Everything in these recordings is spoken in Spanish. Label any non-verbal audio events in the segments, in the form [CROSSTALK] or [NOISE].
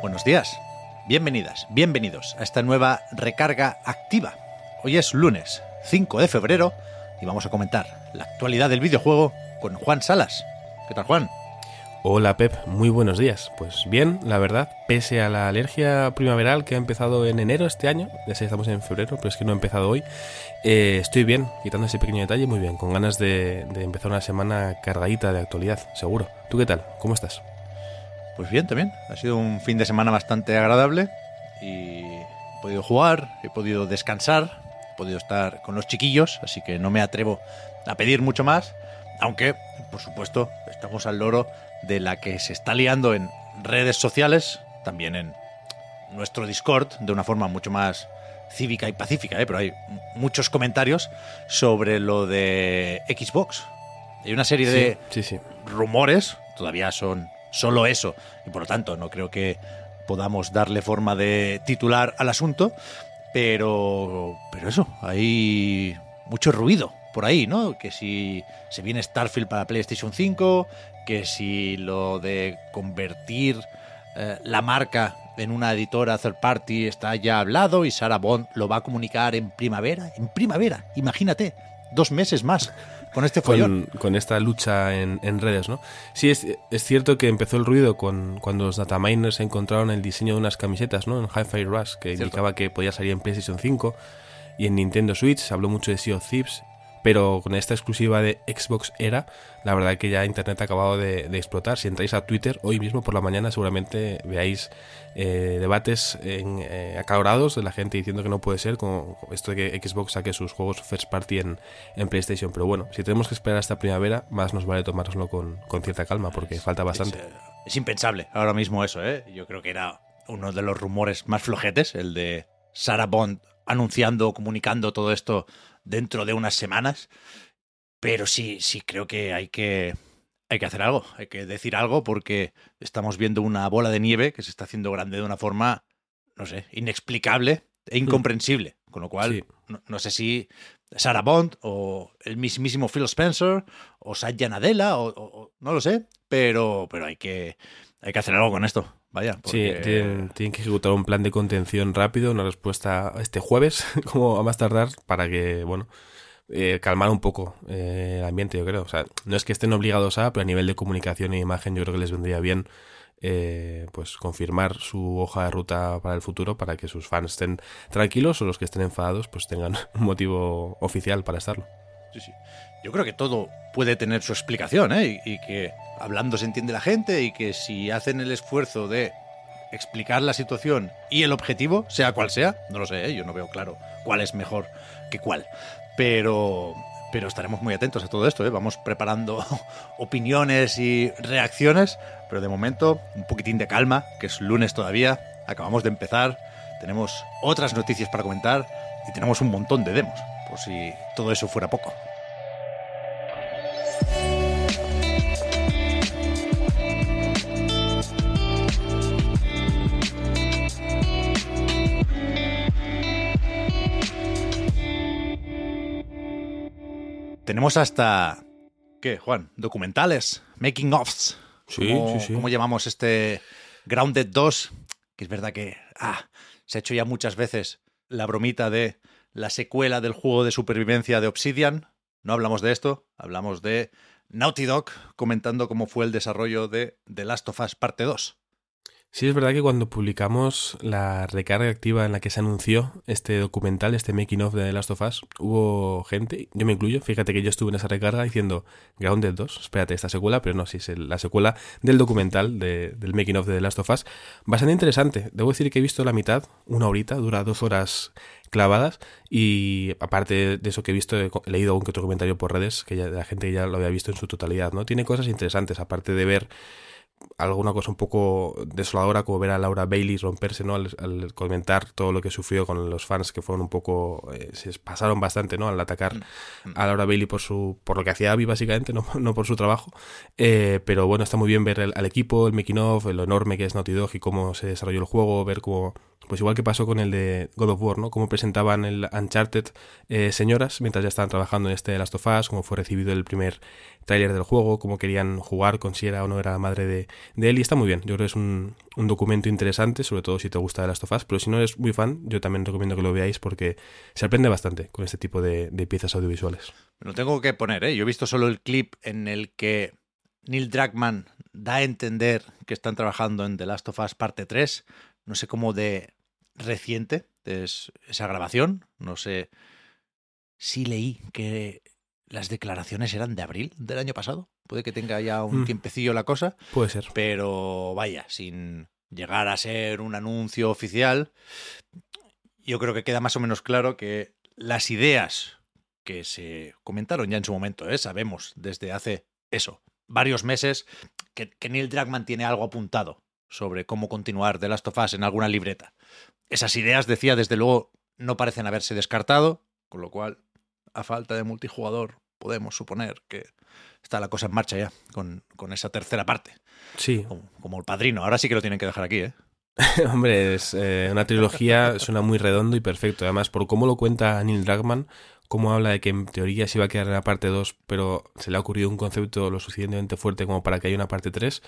Buenos días, bienvenidas, bienvenidos a esta nueva recarga activa. Hoy es lunes 5 de febrero y vamos a comentar la actualidad del videojuego con Juan Salas. ¿Qué tal, Juan? Hola Pep, muy buenos días. Pues bien, la verdad, pese a la alergia primaveral que ha empezado en enero este año, ya sé, estamos en febrero, pero es que no ha empezado hoy, eh, estoy bien, quitando ese pequeño detalle, muy bien, con ganas de, de empezar una semana cargadita de actualidad, seguro. ¿Tú qué tal? ¿Cómo estás? Pues bien, también. Ha sido un fin de semana bastante agradable y he podido jugar, he podido descansar, he podido estar con los chiquillos, así que no me atrevo a pedir mucho más, aunque, por supuesto, estamos al loro de la que se está liando en redes sociales, también en nuestro Discord, de una forma mucho más cívica y pacífica, ¿eh? pero hay muchos comentarios sobre lo de Xbox. Hay una serie de Sí, sí. rumores, todavía son solo eso, y por lo tanto no creo que podamos darle forma de titular al asunto, pero, pero eso, hay mucho ruido por ahí, ¿no? Que si se viene Starfield para PlayStation 5, que si lo de convertir eh, la marca en una editora third party está ya hablado y Sarah Bond lo va a comunicar en primavera, en primavera, imagínate, dos meses más con este follón. con, con esta lucha en, en redes, ¿no? Sí, es, es cierto que empezó el ruido con, cuando los dataminers encontraron el diseño de unas camisetas, ¿no? En Hi-Fi Rush, que Cierto. indicaba que podía salir en PlayStation 5 y en Nintendo Switch. Se habló mucho de Sea of Thieves, pero con esta exclusiva de Xbox Era, la verdad que ya Internet ha acabado de, de explotar. Si entráis a Twitter hoy mismo por la mañana, seguramente veáis eh, debates en, eh, acalorados de la gente diciendo que no puede ser con esto de que Xbox saque sus juegos first party en, en PlayStation. Pero bueno, si tenemos que esperar hasta primavera, más nos vale tomárnoslo con, con cierta calma, porque falta bastante. Es, es impensable ahora mismo eso, ¿eh? Yo creo que era uno de los rumores más flojetes, el de Sarah Bond anunciando, comunicando todo esto dentro de unas semanas. Pero sí, sí creo que hay que hay que hacer algo, hay que decir algo porque estamos viendo una bola de nieve que se está haciendo grande de una forma, no sé, inexplicable e incomprensible. Con lo cual, Sí. no, no sé si Sarah Bond o el mismísimo Phil Spencer o Satya Nadella o, o- o- no lo sé, pero, pero hay que hay que hacer algo con esto. Vaya, Sí, porque- tienen, tienen que ejecutar un plan de contención rápido, una respuesta este jueves, [LAUGHS] como a más tardar, para que, bueno, eh, calmar un poco eh, el ambiente, yo creo. O sea, no es que estén obligados a, pero a nivel de comunicación e imagen yo creo que les vendría bien eh, pues confirmar su hoja de ruta para el futuro para que sus fans estén tranquilos o los que estén enfadados pues tengan [LAUGHS] un motivo oficial para estarlo. Sí, sí. Yo creo que todo puede tener su explicación, ¿eh? Y, y que hablando se entiende la gente y que si hacen el esfuerzo de explicar la situación y el objetivo, sea cual sea, no lo sé, ¿eh? yo no veo claro cuál es mejor que cuál. Pero, pero estaremos muy atentos a todo esto, ¿eh? Vamos preparando [LAUGHS] opiniones y reacciones, pero de momento un poquitín de calma, que es lunes todavía, acabamos de empezar, tenemos otras noticias para comentar y tenemos un montón de demos, por si todo eso fuera poco. Tenemos hasta. ¿Qué, Juan? ¿Documentales? ¿Making offs? Sí, ¿Cómo, sí, sí. ¿Cómo llamamos este Grounded 2? Que es verdad que ah, se ha hecho ya muchas veces la bromita de la secuela del juego de supervivencia de Obsidian. No hablamos de esto, hablamos de Naughty Dog comentando cómo fue el desarrollo de The Last of Us Parte 2. Sí, es verdad que cuando publicamos la recarga activa en la que se anunció este documental, este making of de The Last of Us, hubo gente, yo me incluyo, fíjate que yo estuve en esa recarga diciendo Grounded 2, espérate, esta secuela, pero no, sí, es la secuela del documental del making of de The Last of Us. Bastante interesante, debo decir que he visto la mitad, una horita, dura dos horas clavadas y aparte de eso que he visto he leído algún que otro comentario por redes que ya, la gente ya lo había visto en su totalidad no tiene cosas interesantes aparte de ver alguna cosa un poco desoladora como ver a Laura Bailey romperse ¿no? Al, comentar todo lo que sufrió con los fans que fueron un poco eh, se pasaron bastante ¿no? al atacar mm, mm. a Laura Bailey por su por lo que hacía Abby básicamente no, [LAUGHS] no por su trabajo eh, pero bueno está muy bien ver al equipo el making of lo enorme que es Naughty Dog y cómo se desarrolló el juego ver cómo pues igual que pasó con el de God of War, ¿no? Cómo presentaban el Uncharted eh, señoras mientras ya estaban trabajando en este Last of Us, cómo fue recibido el primer tráiler del juego, cómo querían jugar con si era o no era la madre de, de, él y está muy bien. Yo creo que es un, documento interesante, sobre todo si te gusta The Last of Us, pero si no eres muy fan, yo también recomiendo que lo veáis porque se aprende bastante con este tipo de, piezas audiovisuales. Lo tengo que poner, ¿eh? Yo he visto solo el clip en el que Neil Druckmann da a entender que están trabajando en The Last of Us parte 3. No sé cómo de reciente es esa grabación. No sé si leí que las declaraciones eran de abril del año pasado. Puede que tenga ya un mm. tiempecillo la cosa. Puede ser. Pero vaya, sin llegar a ser un anuncio oficial, yo creo que queda más o menos claro que las ideas que se comentaron ya en su momento, ¿eh? sabemos desde hace eso, varios meses, que, que Neil Druckmann tiene algo apuntado sobre cómo continuar The Last of Us en alguna libreta. Esas ideas, decía, desde luego no parecen haberse descartado, con lo cual, a falta de multijugador, podemos suponer que está la cosa en marcha ya, con, esa tercera parte. Sí. Como, el padrino. Ahora sí que lo tienen que dejar aquí, ¿eh? [LAUGHS] Hombre, es eh, una trilogía, suena muy redondo y perfecto. Además, por cómo lo cuenta Neil Druckmann, cómo habla de que en teoría se iba a quedar en la parte 2, pero se le ha ocurrido un concepto lo suficientemente fuerte como para que haya una parte 3,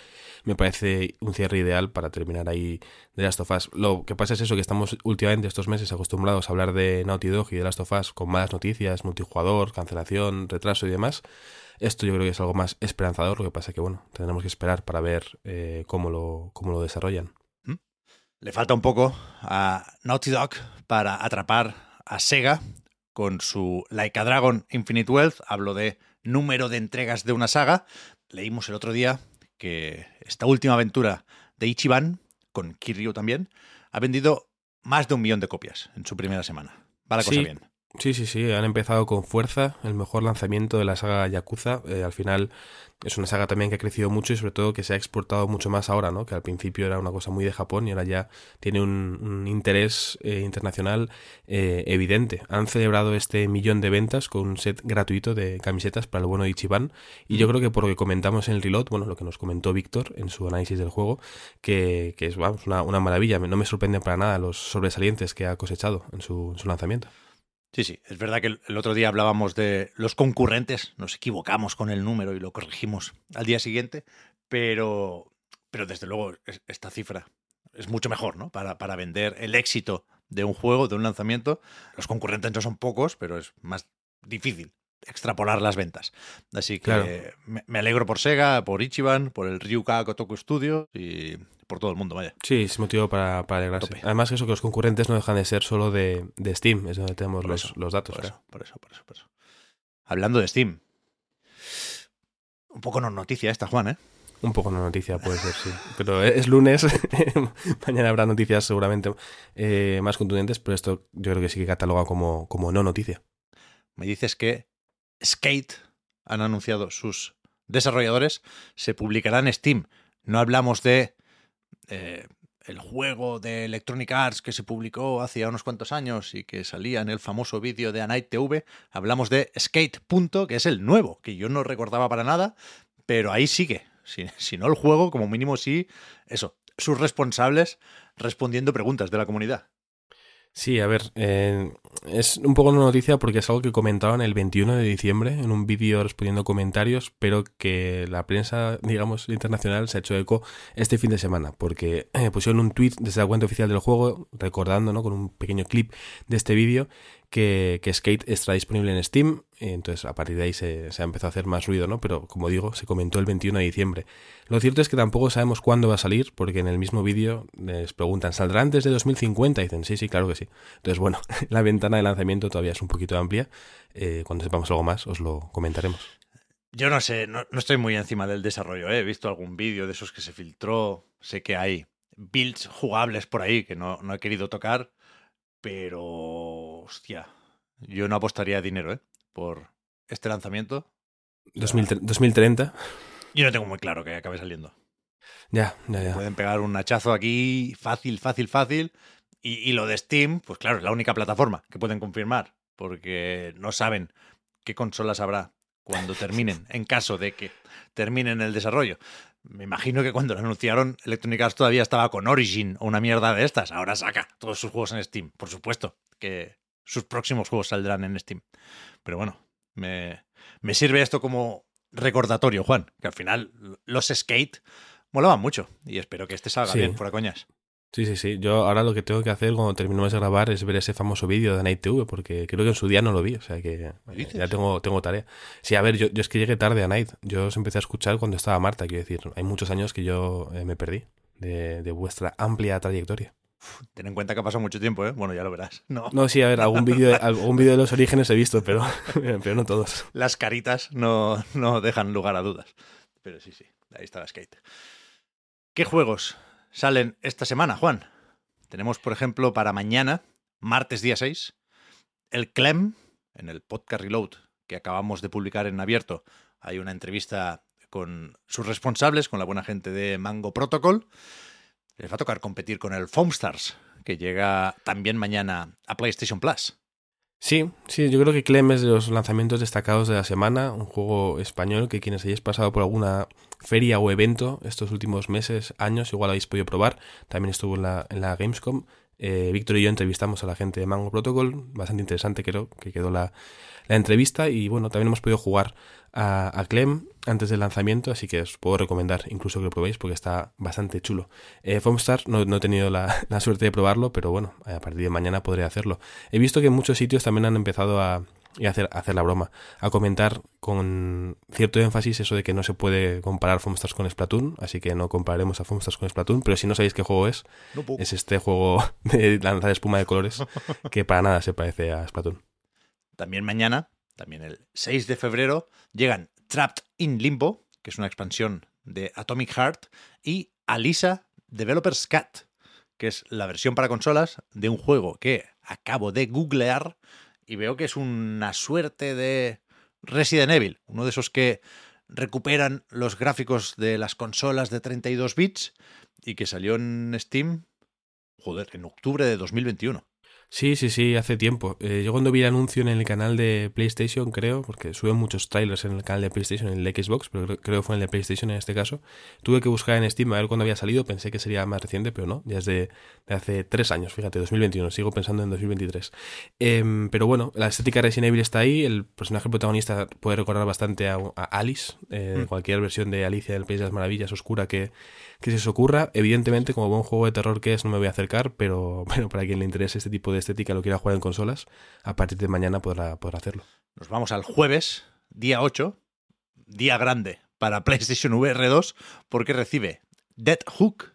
me parece un cierre ideal para terminar ahí de Last of Us. Lo que pasa es eso, que estamos últimamente estos meses acostumbrados a hablar de Naughty Dog y de Last of Us con malas noticias, multijugador, cancelación, retraso y demás. Esto yo creo que es algo más esperanzador, lo que pasa es que, bueno, tendremos que esperar para ver eh, cómo, lo, cómo lo desarrollan. ¿Mm? Le falta un poco a Naughty Dog para atrapar a Sega con su Like a Dragon Infinite Wealth. Hablo de número de entregas de una saga. Leímos el otro día que esta última aventura de Ichiban, con Kiryu también, ha vendido más de un millón de copias en su primera semana. Va la cosa bien. Sí, sí, sí, han empezado con fuerza, el mejor lanzamiento de la saga Yakuza. Eh, al final es una saga también que ha crecido mucho y sobre todo que se ha exportado mucho más ahora, ¿no? Que al principio era una cosa muy de Japón y ahora ya tiene un, interés eh, internacional eh, evidente. Han celebrado este millón de ventas con un set gratuito de camisetas para el bueno de Ichiban y yo creo que por lo que comentamos en el reload, bueno, lo que nos comentó Víctor en su análisis del juego, que, es vamos, una, una, maravilla. No me sorprende para nada los sobresalientes que ha cosechado en su lanzamiento. Sí, sí, es verdad que el otro día hablábamos de los concurrentes, nos equivocamos con el número y lo corregimos al día siguiente, pero, pero desde luego esta cifra es mucho mejor, ¿no? Para, para vender el éxito de un juego, de un lanzamiento. Los concurrentes no son pocos, pero es más difícil extrapolar las ventas. Así que me, alegro por Sega, por Ichiban, por el Ryuka Kotoku Studio y por todo el mundo, vaya. Sí, es motivo para, para alegrarse. Además, eso que los concurrentes no dejan de ser solo de, Steam, es donde tenemos los, los, datos. Por eso, por eso, por eso, por eso. Hablando de Steam. Un poco no noticia esta, Juan, ¿eh? Un poco no noticia, puede ser, sí. Pero es lunes, [LAUGHS] mañana habrá noticias seguramente eh, más contundentes, pero esto yo creo que sí que cataloga como, como no noticia. Me dices que Skate han anunciado sus desarrolladores, se publicará en Steam. No hablamos de eh, el juego de Electronic Arts que se publicó hace unos cuantos años y que salía en el famoso vídeo de Night TV, hablamos de Skate. que es el nuevo, que yo no recordaba para nada, pero ahí sigue. Si, si no el juego, como mínimo sí, eso, sus responsables respondiendo preguntas de la comunidad. Sí, a ver, eh, es un poco una noticia porque es algo que comentaban el 21 de diciembre en un vídeo respondiendo comentarios, pero que la prensa, digamos, internacional se ha hecho eco este fin de semana, porque eh, pusieron un tweet desde la cuenta oficial del juego, recordando, ¿no? Con un pequeño clip de este vídeo, que, Skate está disponible en Steam, entonces a partir de ahí se, se, ha empezado a hacer más ruido, ¿no? Pero como digo, se comentó el 21 de diciembre. Lo cierto es que tampoco sabemos cuándo va a salir, porque en el mismo vídeo les preguntan, ¿saldrá antes de 2050? Y dicen, sí, sí, claro que sí. Entonces, bueno, [LAUGHS] la ventana de lanzamiento todavía es un poquito amplia. Eh, cuando sepamos algo más, os lo comentaremos. Yo no sé, no, estoy muy encima del desarrollo. ¿eh? He visto algún vídeo de esos que se filtró. Sé que hay builds jugables por ahí que no, no he querido tocar pero, hostia, yo no apostaría dinero, ¿eh? Por este lanzamiento. 2030. Yo no tengo muy claro que acabe saliendo. Ya, ya, ya. Pueden pegar un hachazo aquí fácil, fácil, fácil. Y, y, lo de Steam, pues claro, es la única plataforma que pueden confirmar, porque no saben qué consolas habrá cuando terminen, [LAUGHS] en caso de que terminen el desarrollo. Me imagino que cuando lo anunciaron, Electronic Arts todavía estaba con Origin o una mierda de estas. Ahora saca todos sus juegos en Steam. Por supuesto que sus próximos juegos saldrán en Steam. Pero bueno, me, me sirve esto como recordatorio, Juan, que al final los skate molaban mucho y espero que este salga bien, fuera coñas. Sí, sí, sí. Yo ahora lo que tengo que hacer cuando terminemos de grabar es ver ese famoso vídeo de Night TV, porque creo que en su día no lo vi, o sea que ya tengo, tengo tarea. Sí, a ver, yo, yo, es que llegué tarde a Night. Yo os empecé a escuchar cuando estaba Marta, quiero decir, hay muchos años que yo eh, me perdí de, de, vuestra amplia trayectoria. Ten en cuenta que ha pasado mucho tiempo, ¿eh? Bueno, ya lo verás. No, no sí, a ver, algún vídeo algún [LAUGHS] vídeo de los orígenes he visto, pero, [LAUGHS] pero no todos. Las caritas no, no dejan lugar a dudas. Pero sí, sí, ahí está la skate. ¿Qué juegos salen esta semana, Juan? Tenemos, por ejemplo, para mañana, martes día 6, el Clem, en el podcast Reload que acabamos de publicar en abierto. Hay una entrevista con sus responsables, con la buena gente de Mango Protocol. Les va a tocar competir con el Foamstars, que llega también mañana a PlayStation Plus. Sí, sí, yo creo que Clem es de los lanzamientos destacados de la semana, un juego español que quienes hayáis pasado por alguna feria o evento estos últimos meses, años, igual habéis podido probar. También estuvo en la, en la Gamescom. Eh, Víctor y yo entrevistamos a la gente de Mango Protocol, bastante interesante creo que quedó la, la entrevista y bueno, también hemos podido jugar a, a, Clem antes del lanzamiento, así que os puedo recomendar incluso que lo probéis porque está bastante chulo. Eh, Foamstar no, no, he tenido la, [LAUGHS] la, suerte de probarlo, pero bueno, a partir de mañana podré hacerlo. He visto que en muchos sitios también han empezado a, y hacer, hacer la broma, a comentar con cierto énfasis eso de que no se puede comparar Foamstars con Splatoon, así que no compararemos a Foamstars con Splatoon, pero si no sabéis qué juego es, es este juego [LAUGHS] de lanzar espuma de colores [LAUGHS] que para nada se parece a Splatoon. También mañana, también el 6 de febrero, llegan Trapped in Limbo, que es una expansión de Atomic Heart, y Alisa Developers Cat, que es la versión para consolas de un juego que acabo de googlear y veo que es una suerte de Resident Evil, uno de esos que recuperan los gráficos de las consolas de 32 bits y que salió en Steam, joder, en octubre de 2021. Sí, sí, sí, hace tiempo. Eh, yo cuando vi el anuncio en el canal de PlayStation, creo, porque suben muchos trailers en el canal de PlayStation, en el Xbox, pero creo, que fue en el de PlayStation en este caso, tuve que buscar en Steam a ver cuándo había salido, pensé que sería más reciente, pero no, ya es de, hace tres años, fíjate, 2021, sigo pensando en 2023. Em, pero bueno, la estética de Resident Evil está ahí, el personaje protagonista puede recordar bastante a, Alice, eh, mm. cualquier versión de Alicia del País de las Maravillas oscura que, que se os ocurra. Evidentemente, como buen juego de terror que es, no me voy a acercar, pero [LAUGHS] bueno, para quien le interese este tipo de estética lo quiera jugar en consolas, a partir de mañana podrá, podrá hacerlo. Nos vamos al jueves, día 8, día grande para [LAUGHS] PlayStation VR 2, porque recibe Dead Hook,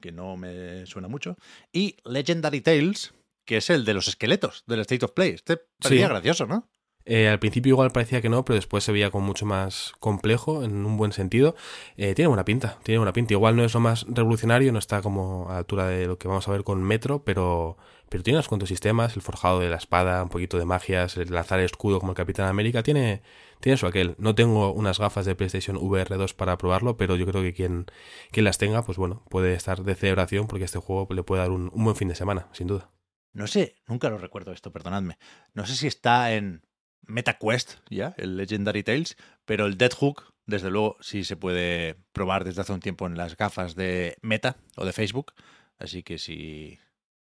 que no me suena mucho, y Legendary Tales, que es el de los esqueletos del State of Play. Este parecía gracioso, ¿no? Eh, al principio igual parecía que no, pero después se veía como mucho más complejo, en un buen sentido. Eh, tiene buena pinta, tiene buena pinta. Igual no es lo más revolucionario, no está como a la altura de lo que vamos a ver con Metro, pero, pero tiene unos cuantos sistemas, el forjado de la espada, un poquito de magias, el lanzar escudo como el Capitán América, tiene, tiene su aquel. No tengo unas gafas de PlayStation VR 2 para probarlo, pero yo creo que quien, quien las tenga, pues bueno, puede estar de celebración porque este juego le puede dar un, un buen fin de semana, sin duda. No sé, nunca lo recuerdo esto, perdonadme. No sé si está en MetaQuest, ya, el Legendary Tales, pero el Dead Hook, desde luego, sí se puede probar desde hace un tiempo en las gafas de Meta o de Facebook. Así que si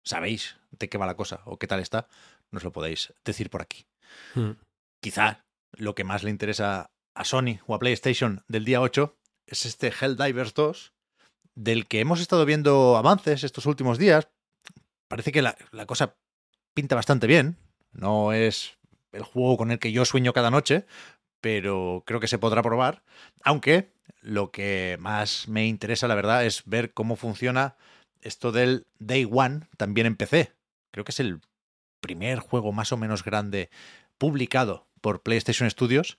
sabéis de qué va la cosa o qué tal está, nos lo podéis decir por aquí. Hmm. Quizá lo que más le interesa a Sony o a PlayStation del día 8 es este Helldivers 2, del que hemos estado viendo avances estos últimos días. Parece que la, la cosa pinta bastante bien No es el juego con el que yo sueño cada noche, pero creo que se podrá probar. Aunque lo que más me interesa, la verdad, es ver cómo funciona esto del Day One también en PC. Creo que es el primer juego más o menos grande publicado por PlayStation Studios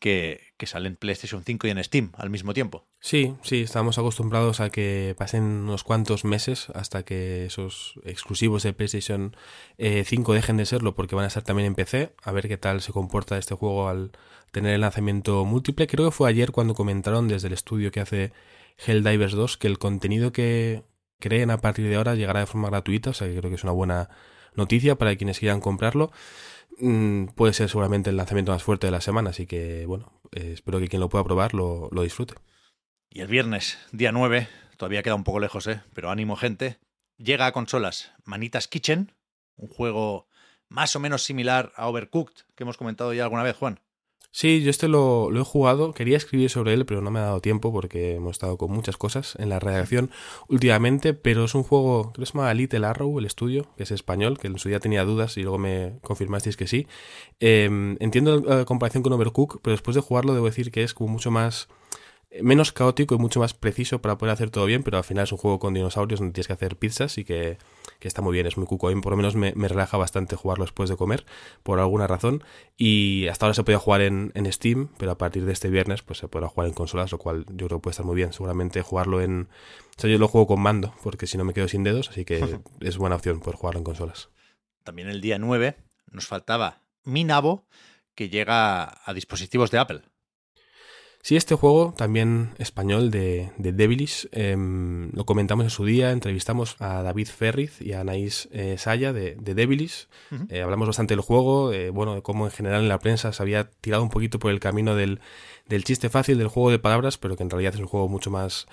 que, que, sale en PlayStation 5 y en Steam al mismo tiempo. Sí, sí, estamos acostumbrados a que pasen unos cuantos meses hasta que esos exclusivos de PlayStation 5 eh, dejen de serlo porque van a estar también en PC. A ver qué tal se comporta este juego al tener el lanzamiento múltiple. Creo que fue ayer cuando comentaron desde el estudio que hace Helldivers 2 que el contenido que creen a partir de ahora llegará de forma gratuita, o sea que creo que es una buena noticia para quienes quieran comprarlo. Mm, puede ser seguramente el lanzamiento más fuerte de la semana, así que bueno, eh, espero que quien lo pueda probar lo, lo, disfrute. Y el viernes, día 9, todavía queda un poco lejos, ¿eh? pero ánimo gente, llega a consolas Manitas Kitchen, un juego más o menos similar a Overcooked, que hemos comentado ya alguna vez, Juan. Sí, yo este lo, he jugado, quería escribir sobre él, pero no me ha dado tiempo porque hemos estado con muchas cosas en la redacción últimamente, pero es un juego, creo que se llama Little Arrow, el estudio, que es español, que en su día tenía dudas y luego me confirmasteis que sí. Eh, entiendo la comparación con Overcook, pero después de jugarlo debo decir que es como mucho más menos caótico y mucho más preciso para poder hacer todo bien, pero al final es un juego con dinosaurios donde tienes que hacer pizzas y que, está muy bien, es muy cuco. A mí por lo menos me, relaja bastante jugarlo después de comer, por alguna razón. Y hasta ahora se podía jugar en, Steam, pero a partir de este viernes pues se podrá jugar en consolas, lo cual yo creo que puede estar muy bien. Seguramente jugarlo en... O sea, yo lo juego con mando, porque si no me quedo sin dedos, así que [LAUGHS] es buena opción poder jugarlo en consolas. También el día 9 nos faltaba Minabo, que llega a dispositivos de Apple. Sí, este juego, también español de, de Devilish, em, lo comentamos en su día, entrevistamos a David Ferriz y a Anaís eh, Saya de, de Devilish. Eh, hablamos bastante del juego, eh, bueno, de cómo en general en la prensa se había tirado un poquito por el camino del, del chiste fácil, del juego de palabras, pero que en realidad es un juego mucho más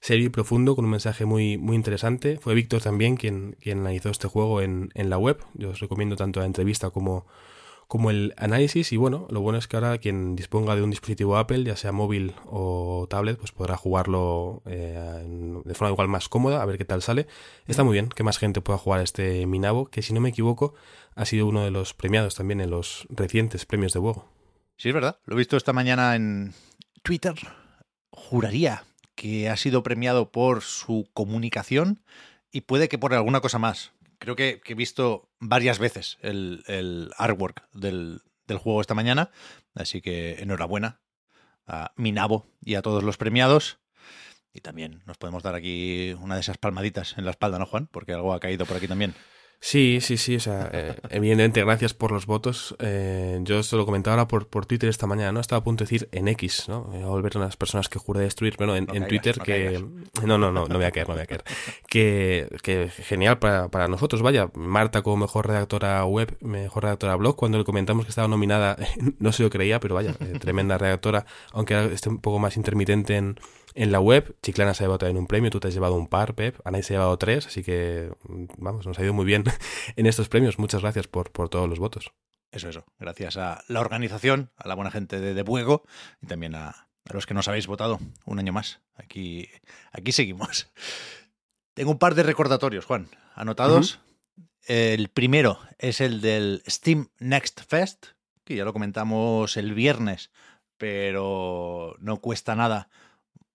serio y profundo, con un mensaje muy, muy interesante. Fue Víctor también quien, quien analizó este juego en, en la web. Yo os recomiendo tanto la entrevista como como el análisis y bueno, lo bueno es que ahora quien disponga de un dispositivo Apple, ya sea móvil o tablet, pues podrá jugarlo eh, de forma igual más cómoda, a ver qué tal sale. Está muy bien que más gente pueda jugar este Minabo, que si no me equivoco ha sido uno de los premiados también en los recientes premios de juego. Sí, es verdad, lo he visto esta mañana en Twitter. Juraría que ha sido premiado por su comunicación y puede que por alguna cosa más creo que, he visto varias veces el, artwork del, juego esta mañana, así que enhorabuena a Minabo y a todos los premiados. Y también nos podemos dar aquí una de esas palmaditas en la espalda, ¿no, Juan? Porque algo ha caído por aquí también. Sí, sí, sí, o sea, eh, evidentemente, gracias por los votos. Eh, yo se lo comentaba ahora por, por Twitter esta mañana, ¿no? Estaba a punto de decir en X, ¿no? a volver a las personas que juré destruir, pero en, en Twitter que... No, no, no, no voy a caer, no voy a caer. que, que genial para, para nosotros, vaya. Marta como mejor redactora web, mejor redactora blog, cuando le comentamos que estaba nominada, [LAUGHS] no se lo creía, pero vaya, eh, tremenda redactora, aunque esté un poco más intermitente en en la web, Chiclana se ha llevado también un premio, tú te has llevado un par, Pep, Ana se ha llevado tres, así que vamos, nos ha ido muy bien [LAUGHS] en estos premios. Muchas gracias por, por todos los votos. Eso, eso. Gracias a la organización, a la buena gente de De Buego y también a, los que nos habéis votado un año más. Aquí, aquí seguimos. [LAUGHS] Tengo un par de recordatorios, Juan, anotados. El primero es el del Steam Next Fest, que ya lo comentamos el viernes, pero no cuesta nada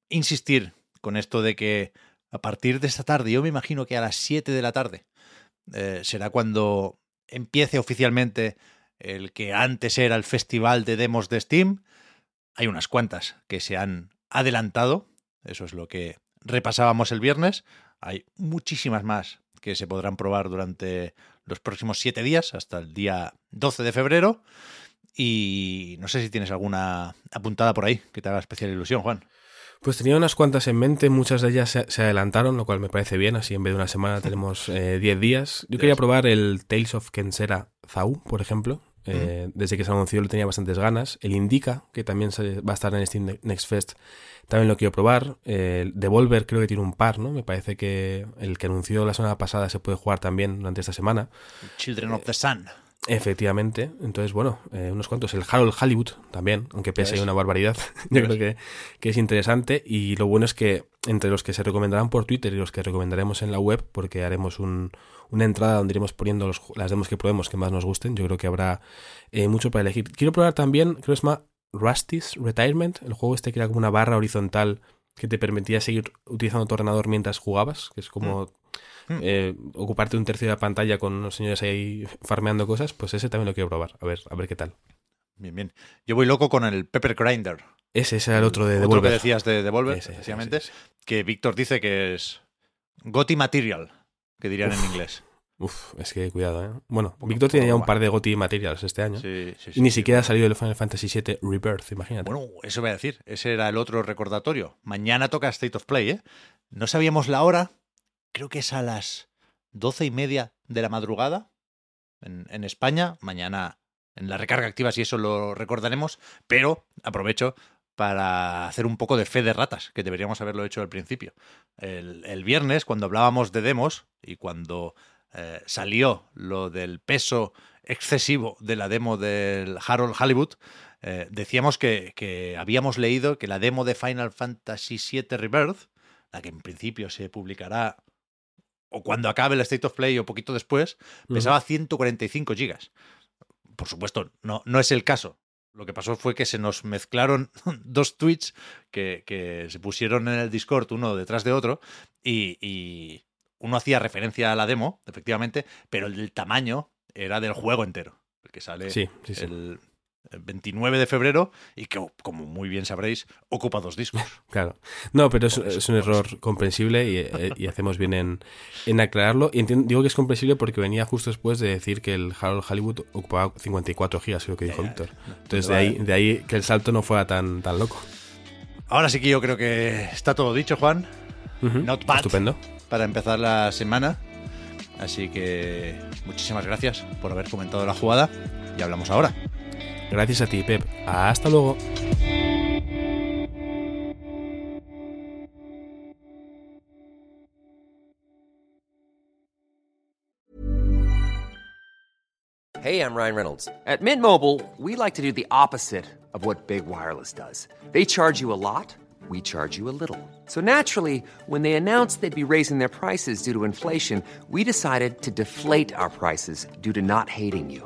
insistir con esto de que a partir de esta tarde, yo me imagino que a las 7 de la tarde, eh, será cuando empiece oficialmente el que antes era el festival de demos de Steam. Hay unas cuantas que se han adelantado, eso es lo que repasábamos el viernes. Hay muchísimas más que se podrán probar durante los próximos siete días, hasta el día 12 de febrero. Y no sé si tienes alguna apuntada por ahí que te haga especial ilusión, Juan. Pues tenía unas cuantas en mente, muchas de ellas se, adelantaron, lo cual me parece bien, así en vez de una semana [LAUGHS] tenemos 10 eh, días. Yo quería probar el Tales of Kensera Zau, por ejemplo. Eh, desde que se anunció le tenía bastantes ganas. El Indica, que también va a estar en Steam Next Fest, también lo quiero probar. El Devolver creo que tiene un par, ¿no? Me parece que el que anunció la semana pasada se puede jugar también durante esta semana. Children of the Sun. Efectivamente. Entonces, bueno, eh, unos cuantos. El Harold Hollywood también, aunque pese a una barbaridad. [LAUGHS] Yo creo que, que, es interesante. Y lo bueno es que entre los que se recomendarán por Twitter y los que recomendaremos en la web, porque haremos un, una entrada donde iremos poniendo los, las demos que probemos que más nos gusten, yo creo que habrá eh, mucho para elegir. Quiero probar también, creo que es más Rusty's Retirement, el juego este que era como una barra horizontal que te permitía seguir utilizando tu ordenador mientras jugabas, que es como... Mm. Hmm. Eh, ocuparte un tercio de la pantalla con unos señores ahí farmeando cosas, pues ese también lo quiero probar. A ver, a ver qué tal. Bien, bien. Yo voy loco con el Pepper Grinder. Ese, ese era el otro de Devolver. Otro que decías de Devolver, precisamente, que Víctor dice que es Goti Material, que dirían en inglés. Uf, es que cuidado, ¿eh? Bueno, Víctor tenía un par de GOTY Materials este año. Sí, sí, y ni siquiera ha salido el Final Fantasy VII Rebirth, imagínate. Bueno, eso voy a decir. Ese era el otro recordatorio. Mañana toca State of Play, ¿eh? No sabíamos la hora. Creo que es a las doce y media de la madrugada en, España. Mañana en la recarga activa, si eso lo recordaremos, pero aprovecho para hacer un poco de fe de ratas, que deberíamos haberlo hecho al principio. El, viernes, cuando hablábamos de demos y cuando eh, salió lo del peso excesivo de la demo del Harold Hollywood, eh, decíamos que, que, habíamos leído que la demo de Final Fantasy VII Rebirth, la que en principio se publicará o cuando acabe el State of Play o poquito después, pesaba 145 gigas. Por supuesto, no, no es el caso. Lo que pasó fue que se nos mezclaron [LAUGHS] dos tweets que, se pusieron en el Discord uno detrás de otro y, uno hacía referencia a la demo, efectivamente, pero el tamaño era del juego entero. El que sale sí, el 29 de febrero y que, como muy bien sabréis, ocupa dos discos. [LAUGHS] Claro. No, pero es, un error comprensible eh, y, hacemos bien en, aclararlo. Y digo que es comprensible porque venía justo después de decir que el Harold Hollywood ocupaba 54 gigas, creo que dijo Víctor. Entonces, de ahí, de ahí que el salto no fuera tan, tan loco. Ahora sí que yo creo que está todo dicho, Juan. Not bad Estupendo. Para empezar la semana. Así que muchísimas gracias por haber comentado la jugada y hablamos ahora. Gracias a ti, Pep. Hasta luego. Hey, I'm Ryan Reynolds. At Mint Mobile, we like to do the opposite of what Big Wireless does. They charge you a lot, we charge you a little. So naturally, when they announced they'd be raising their prices due to inflation, we decided to deflate our prices due to not hating you.